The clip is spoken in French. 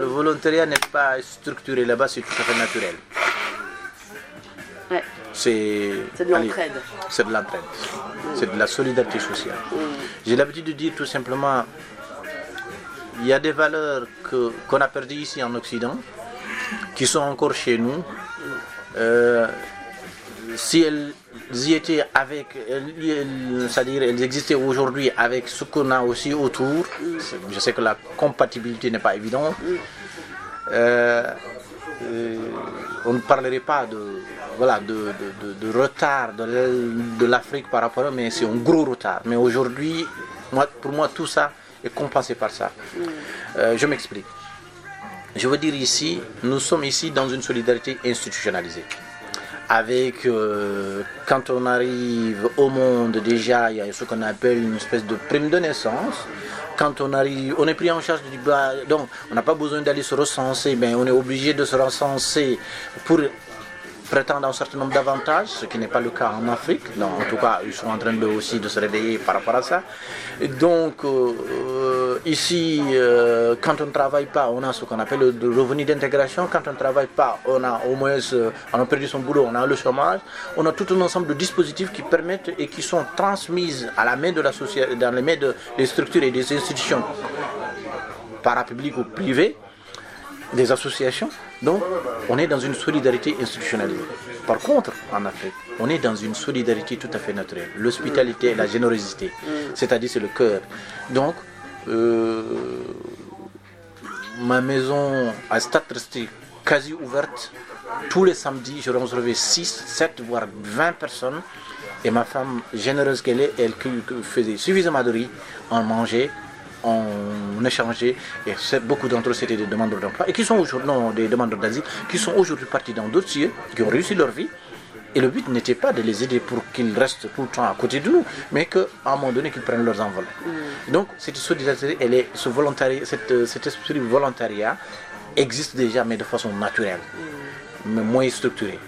Le volontariat n'est pas structuré là-bas, c'est tout à fait naturel. C'est de l'entraide. C'est de l'entraide. C'est de la solidarité sociale. J'ai l'habitude de dire tout simplement, il y a des valeurs qu'on a perdues ici en Occident, qui sont encore chez nous. Euh, si elles y étaient avec, c'est-à-dire elles existaient aujourd'hui avec ce qu'on a aussi autour, je sais que la compatibilité n'est pas évidente, euh, euh, on ne parlerait pas de, voilà, de, retard de l'Afrique par rapport à mais c'est un gros retard. Mais aujourd'hui, pour moi, tout ça est compensé par ça. Euh, je m'explique. Je veux dire ici, nous sommes ici dans une solidarité institutionnalisée. Avec, euh, quand on arrive au monde, déjà, il y a ce qu'on appelle une espèce de prime de naissance quand on arrive, on est pris en charge du donc on n'a pas besoin d'aller se recenser, mais on est obligé de se recenser pour prétendent un certain nombre d'avantages, ce qui n'est pas le cas en Afrique. en tout cas, ils sont en train de, aussi de se réveiller par rapport à ça. donc, euh, ici, euh, quand on ne travaille pas, on a ce qu'on appelle le revenu d'intégration. Quand on ne travaille pas, on a au moins, euh, on a perdu son boulot, on a le chômage. On a tout un ensemble de dispositifs qui permettent et qui sont transmises à la main de la société, dans les mains des structures et des institutions parapubliques ou privées des associations. Donc, on est dans une solidarité institutionnalisée. Par contre, en Afrique, on est dans une solidarité tout à fait naturelle. L'hospitalité, la générosité, c'est-à-dire c'est le cœur. Donc, ma maison a stade resté quasi ouverte. Tous les samedis, je recevais 6, 7, voire 20 personnes. Et ma femme, généreuse qu'elle est, elle faisait suffisamment de riz, en mangeait, on échangeait, et beaucoup d'entre eux c'était des demandeurs d'emploi, et qui sont aujourd'hui, non, des demandeurs d'asile, qui sont aujourd'hui partis dans d'autres cieux, qui ont réussi leur vie. Et le but n'était pas de les aider pour qu'ils restent tout le temps à côté de nous, mais qu'à un moment donné, qu'ils prennent leurs envols. Mm. Donc, cette solidarité, elle est, ce volontariat, cet esprit volontariat existe déjà, mais de façon naturelle, mm. mais moins structurée.